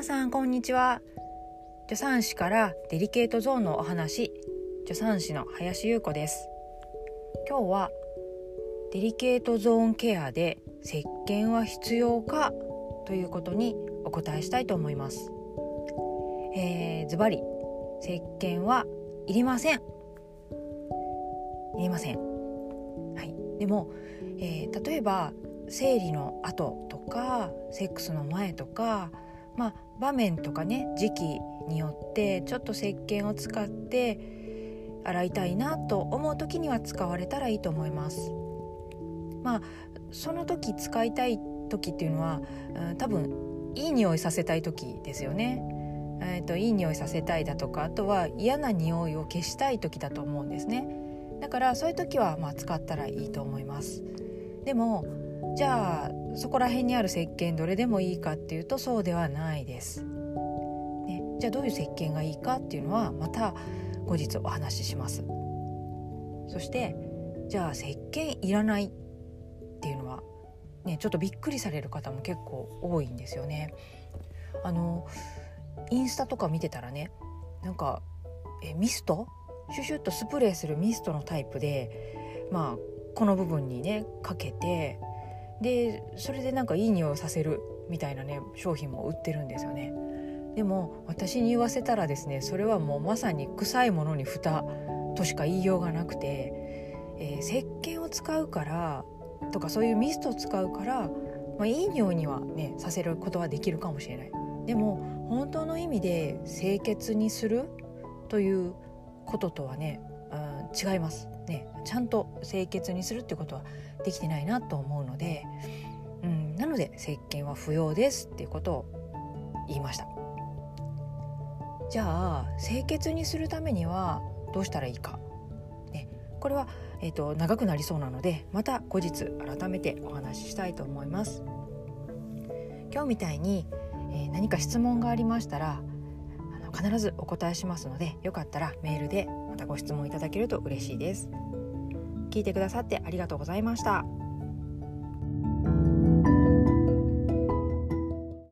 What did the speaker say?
皆さんこんにちは。助産師からデリケートゾーンのお話。助産師の林優子です。今日はデリケートゾーンケアで石鹸は必要か？ということにお答えしたいと思います。えー、ズバリ石鹸はいりません。いりません。はい。でも、えー、例えば生理の後とかセックスの前とかまあ場面とかね時期によってちょっと石鹸を使って洗いたいなと思う時には使われたらいいと思います。まあその時使いたい時っていうのは、うん、多分いい匂いさせたい時ですよね。えーと、いい匂いさせたいだとかあとは嫌な匂いを消したい時だと思うんですねだからそういう時はまあ使ったらいいと思いますでもじゃあそこら辺にある石鹸どれでもいいかっていうとそうではないです。ね、じゃあどういう石鹸がいいかっていうのはまた後日お話しします。そしてじゃあ石鹸いらないっていうのはねちょっとびっくりされる方も結構多いんですよね。あのインスタとか見てたらねなんかえミスト？シュシュッとスプレーするミストのタイプでまあこの部分にねかけてでそれでなんかいい匂いをさせるみたいなね商品も売ってるんですよね。でも私に言わせたらですねそれはもうまさに臭いものに蓋としか言いようがなくて、えー、石鹸を使うからとかそういうミストを使うから、まあ、いい匂いにはねさせることはできるかもしれない。でも本当の意味で清潔にするということとはね、うん、違います。ね。ちゃんと清潔にするってことはできてないなと思うので、うん、なので石鹸は不要ですっていうことを言いました。じゃあ清潔にするためにはどうしたらいいか、ね、これは、えーと、長くなりそうなのでまた後日改めてお話ししたいと思います。今日みたいに、えー、何か質問がありましたらあの必ずお答えしますのでよかったらメールでまたご質問いただけると嬉しいです聞いてくださってありがとうございました。